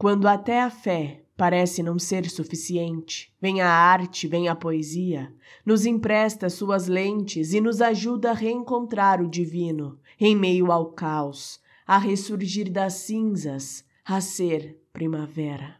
Quando até a fé parece não ser suficiente, vem a arte, vem a poesia, nos empresta suas lentes e nos ajuda a reencontrar o divino em meio ao caos, a ressurgir das cinzas, a ser primavera.